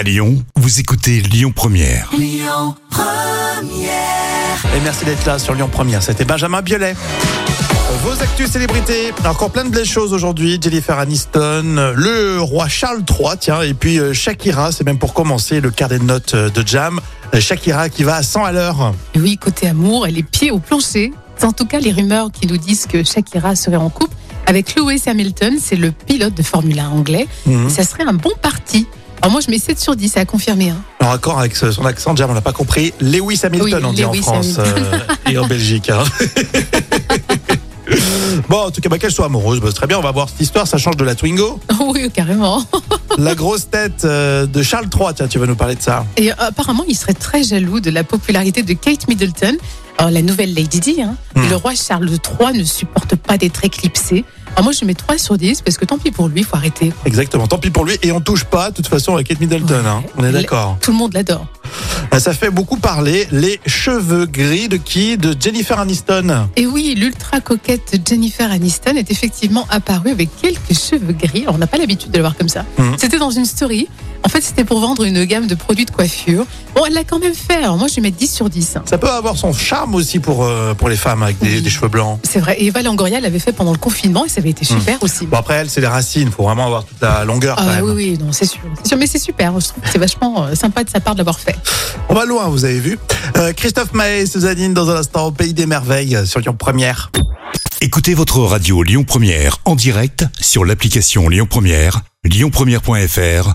À Lyon, vous écoutez Lyon Première. Et merci d'être là sur Lyon Première. C'était Benjamin Biolay. Vos actus célébrités, encore plein de belles choses aujourd'hui. Jennifer Aniston, le roi Charles III, tiens, et puis euh, Shakira, c'est même pour commencer le carnet de notes euh, de Jam. Euh, Shakira qui va à 100 à l'heure. Oui, côté amour, et les pieds au plancher. C'est en tout cas les rumeurs qui nous disent que Shakira serait en couple avec Lewis Hamilton, c'est le pilote de Formule 1 anglais. Mhm. Ça serait un bon parti. Alors moi je mets 7 sur 10, c'est à confirmer. Hein. En accord avec son accent, Jam, on n'a pas compris. Lewis Hamilton, Oui, on dit Lewis en France euh, et en Belgique. hein. bon, en tout cas, bah, qu'elle soit amoureuse, bah, c'est très bien. On va voir cette histoire. Ça change de la Twingo. oui, carrément. La grosse tête euh, de Charles III, tiens, tu vas nous parler de ça. Et euh, apparemment, il serait très jaloux de la popularité de Kate Middleton, alors, la nouvelle Lady Di. Hein. Hmm. Le roi Charles III ne supporte pas d'être éclipsé. Alors moi je mets 3 sur 10 parce que tant pis pour lui, il faut arrêter. Exactement, tant pis pour lui. Et on touche pas, de toute façon, avec Kate Middleton. hein. On est d'accord. Tout le monde l'adore. Ah, Ça fait beaucoup parler. Les cheveux gris de qui De Jennifer Aniston. Et oui, l'ultra coquette Jennifer Aniston est effectivement apparue avec quelques cheveux gris. Alors, on n'a pas l'habitude de le voir comme ça. Mhm. C'était dans une story. En fait, c'était pour vendre une gamme de produits de coiffure. Bon, elle l'a quand même fait. Alors, moi, je vais mettre 10 sur 10. Ça peut avoir son charme aussi pour, euh, pour les femmes avec des, Oui. des cheveux blancs. C'est vrai. Et Eva Longoria l'avait fait pendant le confinement et ça avait été super aussi. Bon, après, elle, c'est les racines. faut vraiment avoir toute la longueur quand Ah même. oui, oui, non, c'est sûr. C'est sûr, mais c'est super. Je trouve que c'est vachement euh, sympa de sa part de l'avoir fait. On va loin, vous avez vu. Euh, Christophe Maé, Suzanine, dans un instant, au Pays des Merveilles, euh, sur Lyon Première. Écoutez votre radio Lyon Première en direct sur l'application Lyon Première, lyonpremière.fr